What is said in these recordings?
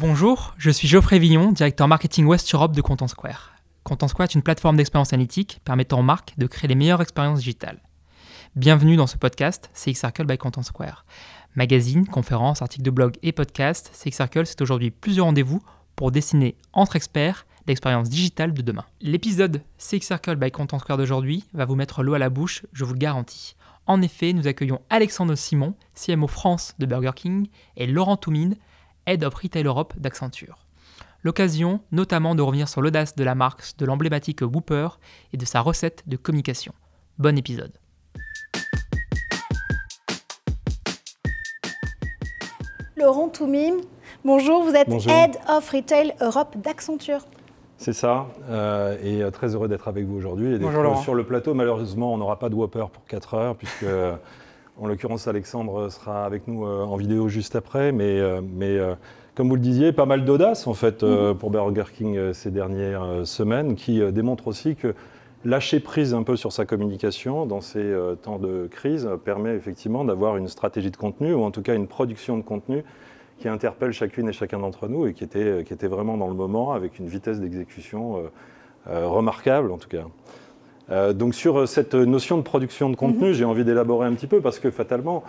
Bonjour, je suis Geoffrey Villon, directeur marketing West Europe de Content Square. Content Square est une plateforme d'expérience analytique permettant aux marques de créer les meilleures expériences digitales. Bienvenue dans ce podcast CX Circle by Content Square. Magazine, conférences, articles de blog et podcast, CX Circle c'est aujourd'hui plusieurs rendez-vous pour dessiner entre experts l'expérience digitale de demain. L'épisode CX Circle by Content Square d'aujourd'hui va vous mettre l'eau à la bouche, je vous le garantis. En effet, nous accueillons Alexandre Simon, CMO France de Burger King, et Laurent Toumine, Head of Retail Europe d'Accenture. L'occasion notamment de revenir sur l'audace de la marque, de l'emblématique Whooper et de sa recette de communication. Bon épisode. Laurent Toumine, bonjour, vous êtes Bonjour. Head of Retail Europe d'Accenture. C'est ça, euh, et euh, très heureux d'être avec vous aujourd'hui. Bonjour, Laurent. Sur le plateau, malheureusement, on n'aura pas de Whopper pour 4 heures, puisque, en l'occurrence, Alexandre sera avec nous euh, en vidéo juste après. Mais, euh, mais euh, comme vous le disiez, pas mal d'audace, en fait, euh, pour Burger King ces dernières semaines, qui démontre aussi que lâcher prise un peu sur sa communication dans ces temps de crise permet effectivement d'avoir une stratégie de contenu, ou en tout cas une production de contenu qui interpelle chacune et chacun d'entre nous et qui était, qui était vraiment dans le moment avec une vitesse d'exécution remarquable en tout cas. Euh, donc sur euh, cette notion de production de contenu, j'ai envie d'élaborer un petit peu parce que fatalement,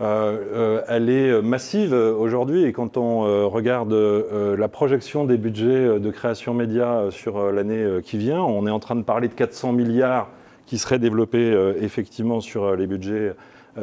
euh, euh, elle est massive aujourd'hui et quand on regarde la projection des budgets de création média sur l'année qui vient, on est en train de parler de 400 milliards qui seraient développés effectivement sur les budgets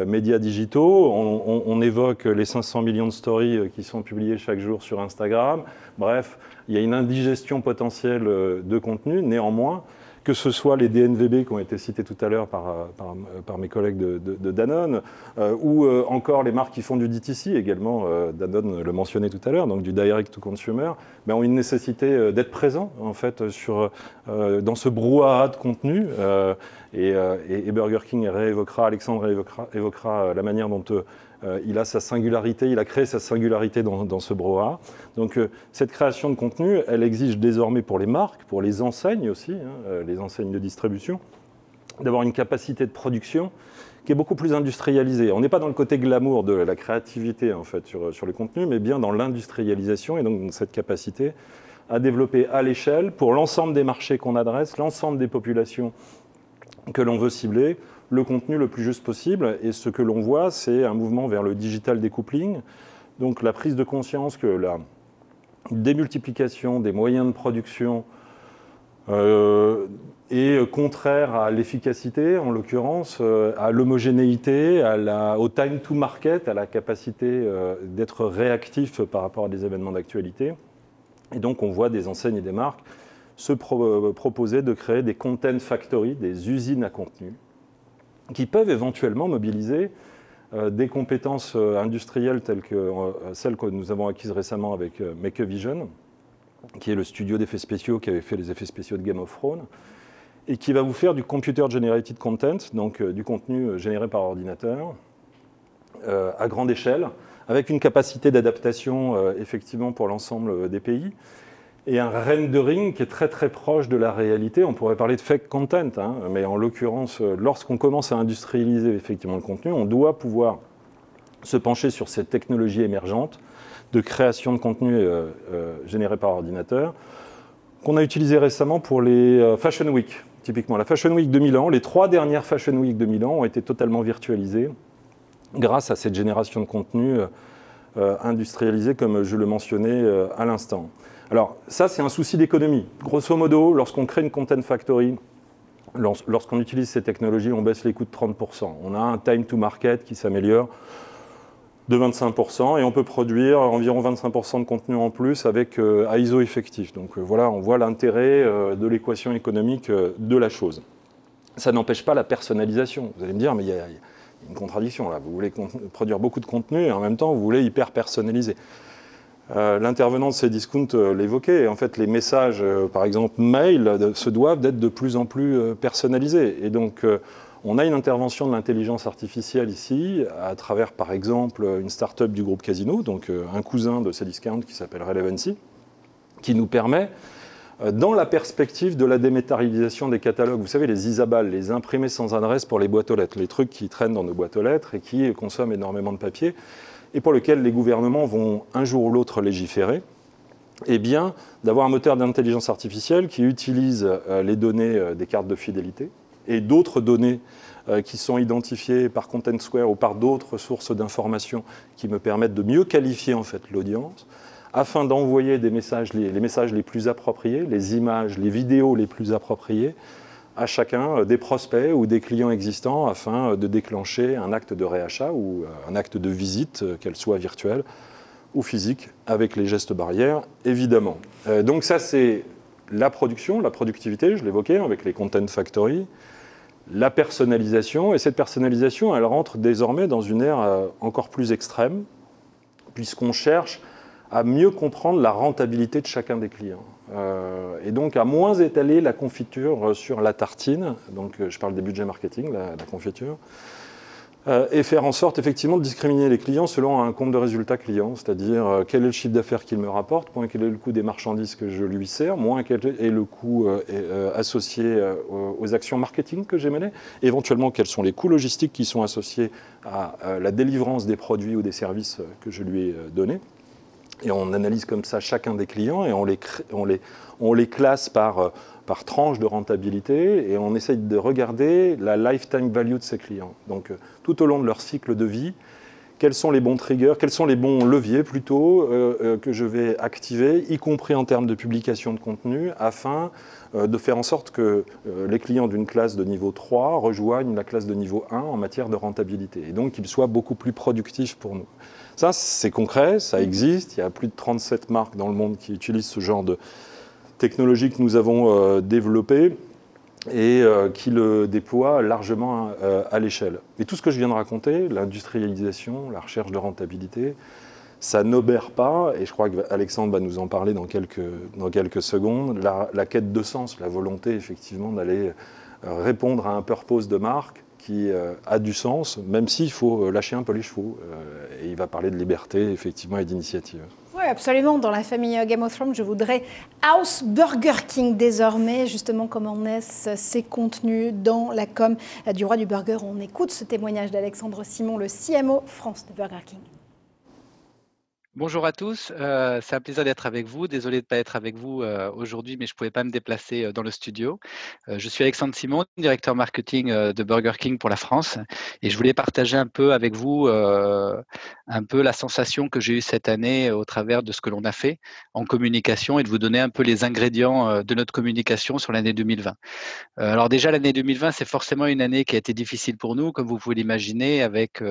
médias digitaux. On, on- on évoque les 500 millions de stories qui sont publiées chaque jour sur Instagram. Bref, il y a une indigestion potentielle de contenu. Néanmoins, que ce soit les DNVB qui ont été cités tout à l'heure par, euh, euh, par mes collègues de, Danone, euh, ou encore les marques qui font du DTC également, Danone le mentionnait tout à l'heure, donc du direct to consumer, ben, ont une nécessité d'être présents en fait sur, dans ce brouhaha de contenu. et, et- Burger King réévoquera, Alexandre évoquera, évoquera la manière dont il a sa singularité, il a créé sa singularité dans, ce brouhaha. Donc euh, cette création de contenu, elle exige désormais pour les marques, pour les enseignes aussi, hein, euh, les enseignes de distribution, d'avoir une capacité de production qui est beaucoup plus industrialisée. On n'est pas dans le côté glamour de la créativité en fait sur, sur le contenu, mais bien dans l'industrialisation et donc dans cette capacité à développer à l'échelle pour l'ensemble des marchés qu'on adresse, l'ensemble des populations que l'on veut cibler, le contenu le plus juste possible. Et ce que l'on voit, c'est un mouvement vers le digital decoupling, donc la prise de conscience que la démultiplication des moyens de production euh, est contraire à l'efficacité, en l'occurrence, euh, à l'homogénéité, au time to market, à la capacité euh, d'être réactif par rapport à des événements d'actualité. Et donc on voit des enseignes et des marques se pro- proposer de créer des content factories, des usines à contenu, qui peuvent éventuellement mobiliser euh, des compétences euh, industrielles telles que euh, celles que nous avons acquises récemment avec Make a Vision, qui est le studio d'effets spéciaux qui avait fait les effets spéciaux de Game of Thrones, et qui va vous faire du computer generated content, donc du contenu généré par ordinateur, à grande échelle, avec une capacité d'adaptation effectivement pour l'ensemble des pays, et un rendering qui est très très proche de la réalité. On pourrait parler de fake content, hein, mais en l'occurrence, euh, lorsqu'on commence à industrialiser effectivement le contenu, on doit pouvoir se pencher sur cette technologie émergente de création de contenu euh, euh, généré par ordinateur, qu'on a utilisé récemment pour les Fashion Week. Typiquement, la Fashion Week de Milan, les trois dernières Fashion Week de Milan ont été totalement virtualisées grâce à cette génération de contenu industrialisé, comme je le mentionnais à l'instant. Alors, ça, c'est un souci d'économie. Grosso modo, lorsqu'on crée une content factory, lors- lorsqu'on utilise ces technologies, on baisse les coûts de 30%. On a un time to market qui s'améliore de 25% et on peut produire environ 25% de contenu en plus avec euh, ISO effectif. Donc euh, voilà, on voit l'intérêt euh, de l'équation économique de la chose. Ça n'empêche pas la personnalisation. Vous allez me dire, mais il y, y a une contradiction là. Vous voulez produire beaucoup de contenu et en même temps vous voulez hyper personnaliser. Euh, L'intervenant de ces discounts euh, l'évoquait. En fait, les messages, euh, par exemple mail, euh, se doivent d'être de plus en plus personnalisés. Et donc, on a une intervention de l'intelligence artificielle ici, à travers, par exemple, une start-up du groupe Casino, donc un cousin de Cdiscount qui s'appelle Relevancy, qui nous permet, dans la perspective de la dématérialisation des catalogues, vous savez, les Isabal, les imprimés sans adresse pour les boîtes aux lettres, les trucs qui traînent dans nos boîtes aux lettres et qui consomment énormément de papier, et pour lesquels les gouvernements vont un jour ou l'autre légiférer. eh d'avoir un moteur d'intelligence artificielle qui utilise les données des cartes de fidélité et d'autres données qui sont identifiées par Content Square ou par d'autres sources d'informations qui me permettent de mieux qualifier en fait l'audience afin d'envoyer les, messages les plus appropriés, les images, les vidéos les plus appropriées à chacun euh, des prospects ou des clients existants afin euh, de déclencher un acte de réachat ou euh, un acte de visite, qu'elle soit virtuelle ou physique, avec les gestes barrières, évidemment. Donc ça, c'est la production, la productivité, je l'évoquais, avec les Content Factory, la personnalisation, et cette personnalisation, elle rentre désormais dans une ère encore plus extrême, puisqu'on cherche à mieux comprendre la rentabilité de chacun des clients. Euh, et donc à moins étaler la confiture sur la tartine, donc euh, je parle des budgets marketing, la, confiture, euh, et faire en sorte effectivement de discriminer les clients selon un compte de résultat client, c'est-à-dire quel est le chiffre d'affaires qu'il me rapporte, moins quel est le coût des marchandises que je lui sers, moins quel est le coût associé aux actions marketing que j'ai menées, éventuellement quels sont les coûts logistiques qui sont associés à la délivrance des produits ou des services que je lui ai donnés. Et on analyse comme ça chacun des clients et on les, on les, on les classe par, euh, par tranche de rentabilité et on essaye de regarder la lifetime value de ces clients. Donc euh, tout au long de leur cycle de vie, quels sont les bons triggers, quels sont les bons leviers plutôt euh, que je vais activer, y compris en termes de publication de contenu, afin de faire en sorte que les clients d'une classe de niveau 3 rejoignent la classe de niveau 1 en matière de rentabilité et donc qu'ils soient beaucoup plus productifs pour nous. Ça, c'est concret, ça existe. Il y a plus de 37 marques dans le monde qui utilisent ce genre de technologie que nous avons euh, développée et euh, qui le déploient largement euh, à l'échelle. Et tout ce que je viens de raconter, l'industrialisation, la recherche de rentabilité, ça n'obère pas, et je crois qu'Alexandre va nous en parler dans quelques, secondes, la quête de sens, la volonté effectivement d'aller répondre à un purpose de marque qui euh, a du sens, même s'il faut euh, lâcher un peu les chevaux. Euh, et il va parler de liberté, effectivement, et d'initiative. Oui, absolument. Dans la famille Game of Thrones, je voudrais House Burger King désormais. Justement, comment naissent ces contenus dans la com du roi du burger? On écoute ce témoignage d'Alexandre Simon, le CMO France de Burger King. Bonjour à tous, euh, c'est un plaisir d'être avec vous. Désolé de ne pas être avec vous euh, aujourd'hui, mais je ne pouvais pas me déplacer euh, dans le studio. je suis Alexandre Simon, directeur marketing de Burger King pour la France, et je voulais partager un peu avec vous un peu la sensation que j'ai eue cette année au travers de ce que l'on a fait en communication et de vous donner un peu les ingrédients de notre communication sur l'année 2020. alors déjà, l'année 2020, c'est forcément une année qui a été difficile pour nous, comme vous pouvez l'imaginer, avec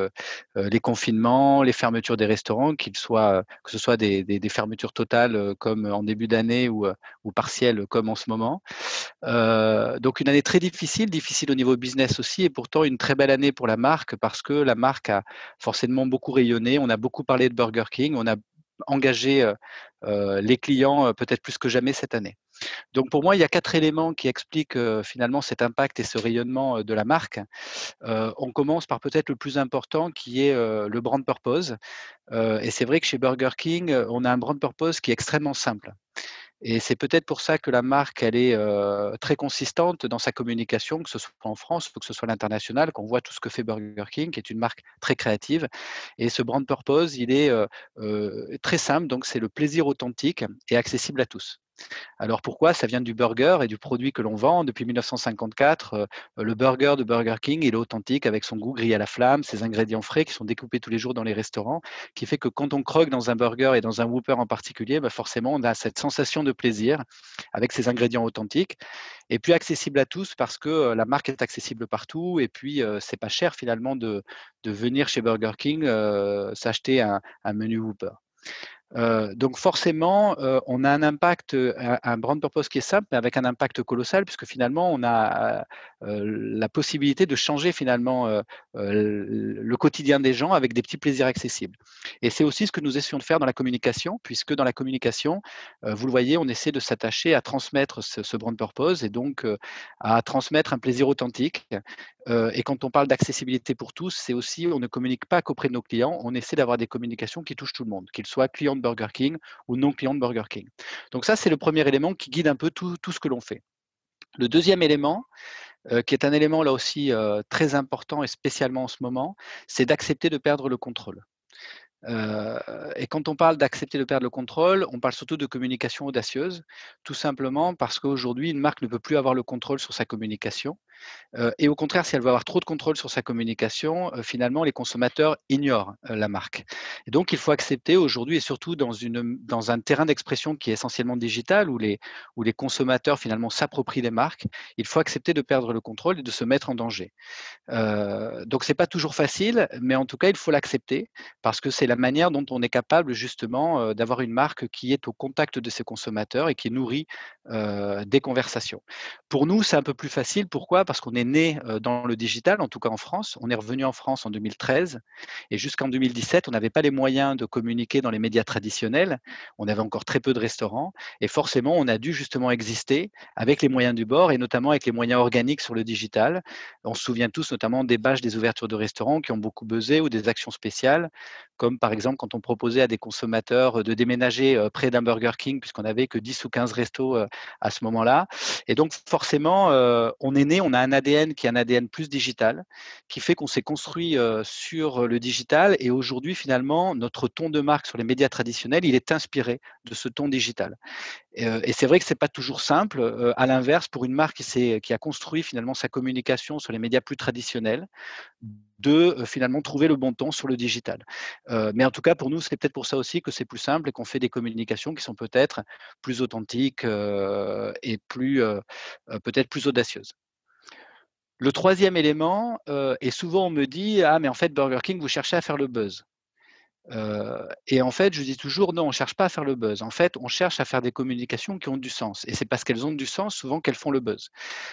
les confinements, les fermetures des restaurants, qu'ils soient que ce soit des, fermetures totales comme en début d'année ou, partielles comme en ce moment. donc une année très difficile, difficile au niveau business aussi, et pourtant une très belle année pour la marque parce que la marque a forcément beaucoup rayonné. On a beaucoup parlé de Burger King, on a engagé les clients peut-être plus que jamais cette année. Donc pour moi, il y a quatre éléments qui expliquent finalement cet impact et ce rayonnement de la marque. on commence par peut-être le plus important qui est le brand purpose. et c'est vrai que chez Burger King, on a un brand purpose qui est extrêmement simple. Et c'est peut-être pour ça que la marque, elle est très consistante dans sa communication, que ce soit en France ou que ce soit à l'international, qu'on voit tout ce que fait Burger King, qui est une marque très créative. Et ce brand purpose, il est très simple, donc c'est le plaisir authentique et accessible à tous. Alors pourquoi? Ça vient du burger et du produit que l'on vend. Depuis 1954, euh, le burger de Burger King, est authentique avec son goût grillé à la flamme, ses ingrédients frais qui sont découpés tous les jours dans les restaurants, qui fait que quand on croque dans un burger et dans un Whopper en particulier, bah, forcément, on a cette sensation de plaisir avec ces ingrédients authentiques. Et puis accessible à tous parce que euh, la marque est accessible partout et puis euh, c'est pas cher finalement de, venir chez Burger King s'acheter un, un menu Whopper donc forcément, on a un impact, un, brand purpose qui est simple, mais avec un impact colossal, puisque finalement, on a la possibilité de changer finalement le quotidien des gens avec des petits plaisirs accessibles. Et c'est aussi ce que nous essayons de faire dans la communication, puisque dans la communication, vous le voyez, on essaie de s'attacher à transmettre ce, brand purpose et donc à transmettre un plaisir authentique. et quand on parle d'accessibilité pour tous, c'est aussi, on ne communique pas qu'auprès de nos clients, on essaie d'avoir des communications qui touchent tout le monde, qu'ils soient clients de Burger King ou non clients de Burger King. Donc ça, c'est le premier élément qui guide un peu tout, ce que l'on fait. Le deuxième élément, euh, qui est un élément là aussi euh, très important et spécialement en ce moment, c'est d'accepter de perdre le contrôle. et quand on parle d'accepter de perdre le contrôle, on parle surtout de communication audacieuse, tout simplement parce qu'aujourd'hui, une marque ne peut plus avoir le contrôle sur sa communication. Et au contraire, si elle veut avoir trop de contrôle sur sa communication, finalement, les consommateurs ignorent la marque. Et donc, il faut accepter aujourd'hui, et surtout dans, un terrain d'expression qui est essentiellement digital, où les, consommateurs finalement s'approprient les marques, il faut accepter de perdre le contrôle et de se mettre en danger. donc, ce n'est pas toujours facile, mais en tout cas, il faut l'accepter parce que c'est la manière dont on est capable justement d'avoir une marque qui est au contact de ses consommateurs et qui nourrit des conversations. Pour nous, c'est un peu plus facile. Pourquoi? Qu'on est né dans le digital, en tout cas en France. On est revenu en France en 2013 et jusqu'en 2017, on n'avait pas les moyens de communiquer dans les médias traditionnels. On avait encore très peu de restaurants et forcément, on a dû justement exister avec les moyens du bord et notamment avec les moyens organiques sur le digital. On se souvient tous notamment des bâches des ouvertures de restaurants qui ont beaucoup buzzé ou des actions spéciales, comme par exemple quand on proposait à des consommateurs de déménager près d'un Burger King puisqu'on n'avait que 10 ou 15 restos à ce moment-là. Et donc forcément, on est né, on a un ADN qui est un ADN plus digital, qui fait qu'on s'est construit sur le digital et aujourd'hui finalement, notre ton de marque sur les médias traditionnels, il est inspiré de ce ton digital. Et, c'est vrai que c'est pas toujours simple. à l'inverse, pour une marque qui, qui a construit finalement sa communication sur les médias plus traditionnels, de finalement trouver le bon ton sur le digital. mais en tout cas, pour nous, c'est peut-être pour ça aussi que c'est plus simple et qu'on fait des communications qui sont peut-être plus authentiques et peut-être plus audacieuses. Le troisième élément, et souvent on me dit ah mais en fait Burger King vous cherchez à faire le buzz et en fait, je dis toujours, non, on ne cherche pas à faire le buzz. En fait, on cherche à faire des communications qui ont du sens. Et c'est parce qu'elles ont du sens, souvent, qu'elles font le buzz.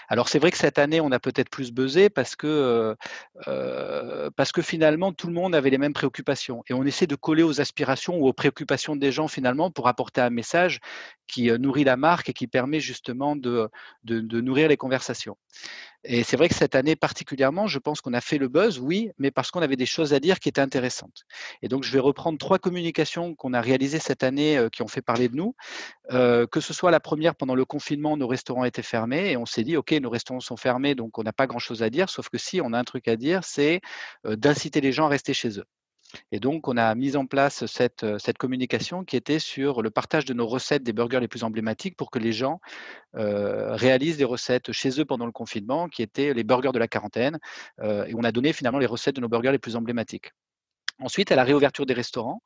Alors, c'est vrai que cette année, on a peut-être plus buzzé parce que, parce que finalement, tout le monde avait les mêmes préoccupations. Et on essaie de coller aux aspirations ou aux préoccupations des gens, finalement, pour apporter un message qui nourrit la marque et qui permet justement de nourrir les conversations. Et c'est vrai que cette année particulièrement, je pense qu'on a fait le buzz, oui, mais parce qu'on avait des choses à dire qui étaient intéressantes. Et donc, je vais reprendre trois communications qu'on a réalisées cette année euh, qui ont fait parler de nous. Euh, que ce soit la première, pendant le confinement, nos restaurants étaient fermés et on s'est dit, OK, nos restaurants sont fermés, donc on n'a pas grand-chose à dire, sauf que si, on a un truc à dire, c'est euh, d'inciter les gens à rester chez eux. Et donc, on a mis en place cette, cette, communication qui était sur le partage de nos recettes des burgers les plus emblématiques pour que les gens réalisent des recettes chez eux pendant le confinement, qui étaient les burgers de la quarantaine. et on a donné finalement les recettes de nos burgers les plus emblématiques. Ensuite, à la réouverture des restaurants,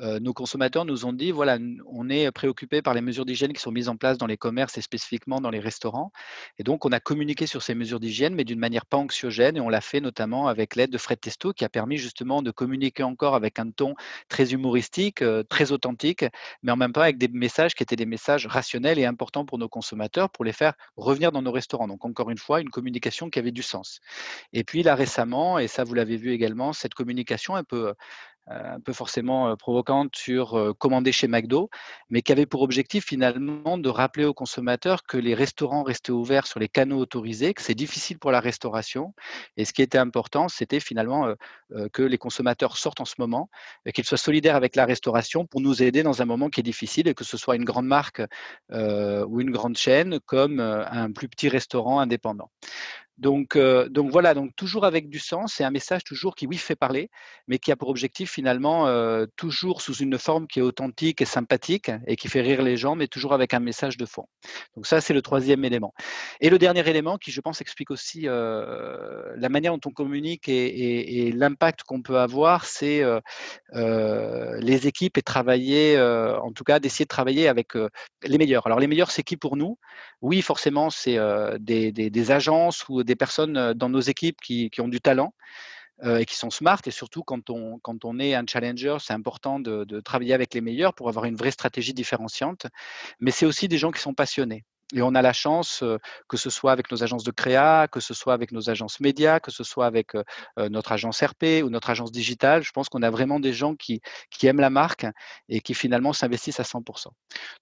nos consommateurs nous ont dit voilà, on est préoccupé par les mesures d'hygiène qui sont mises en place dans les commerces et spécifiquement dans les restaurants. Et donc, on a communiqué sur ces mesures d'hygiène, mais d'une manière pas anxiogène. Et on l'a fait notamment avec l'aide de Fred Testo, qui a permis justement de communiquer encore avec un ton très humoristique, très authentique, mais en même temps avec des messages qui étaient des messages rationnels et importants pour nos consommateurs pour les faire revenir dans nos restaurants. Donc, encore une fois, une communication qui avait du sens. Et puis là, récemment, et ça, vous l'avez vu également, cette communication un peu un peu forcément provocante sur commander chez McDo, mais qui avait pour objectif finalement de rappeler aux consommateurs que les restaurants restaient ouverts sur les canaux autorisés, que c'est difficile pour la restauration. Et ce qui était important, c'était finalement que les consommateurs sortent en ce moment, qu'ils soient solidaires avec la restauration pour nous aider dans un moment qui est difficile, et que ce soit une grande marque ou une grande chaîne comme un plus petit restaurant indépendant. Donc, donc voilà, donc toujours avec du sens et un message toujours qui, oui, fait parler, mais qui a pour objectif finalement toujours sous une forme qui est authentique et sympathique et qui fait rire les gens, mais toujours avec un message de fond. Donc ça, c'est le troisième élément. Et le dernier élément qui, je pense, explique aussi la manière dont on communique et, l'impact qu'on peut avoir, c'est les équipes et travailler, en tout cas, d'essayer de travailler avec les meilleurs. Alors les meilleurs, c'est qui pour nous? Oui, forcément, c'est des, des agences ou des personnes dans nos équipes qui, ont du talent et qui sont smart. Et surtout, quand on, quand on est un challenger, c'est important de, de, travailler avec les meilleurs pour avoir une vraie stratégie différenciante. Mais c'est aussi des gens qui sont passionnés. Et on a la chance, que ce soit avec nos agences de créa, que ce soit avec nos agences médias, que ce soit avec notre agence RP ou notre agence digitale, je pense qu'on a vraiment des gens qui, qui aiment la marque et qui finalement s'investissent à 100%.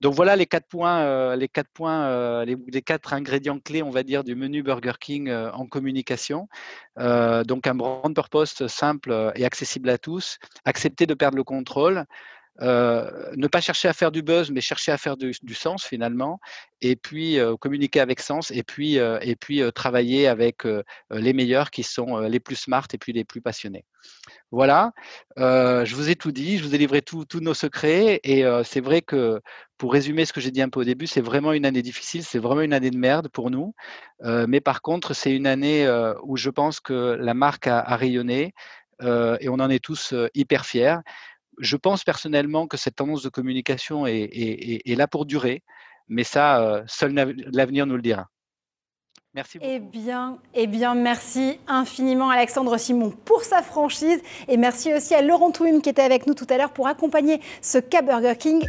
Donc voilà les quatre points, les quatre points, les, quatre ingrédients clés, on va dire, du menu Burger King en communication. donc un brand purpose simple et accessible à tous, accepter de perdre le contrôle, ne pas chercher à faire du buzz, mais chercher à faire du, sens finalement, et puis communiquer avec sens, et puis, et puis travailler avec les meilleurs qui sont les plus smart et puis les plus passionnés. Voilà, je vous ai tout dit, je vous ai livré tous nos secrets, et c'est vrai que pour résumer ce que j'ai dit un peu au début, c'est vraiment une année difficile, c'est vraiment une année de merde pour nous, mais par contre, c'est une année où je pense que la marque a, rayonné, et on en est tous hyper fiers je pense personnellement que cette tendance de communication est, là pour durer, mais ça, euh, seul l'avenir nous le dira. Merci beaucoup. Eh bien, eh bien, merci infiniment Alexandre Simon pour sa franchise et merci aussi à Laurent Touim qui était avec nous tout à l'heure pour accompagner ce cas Burger King.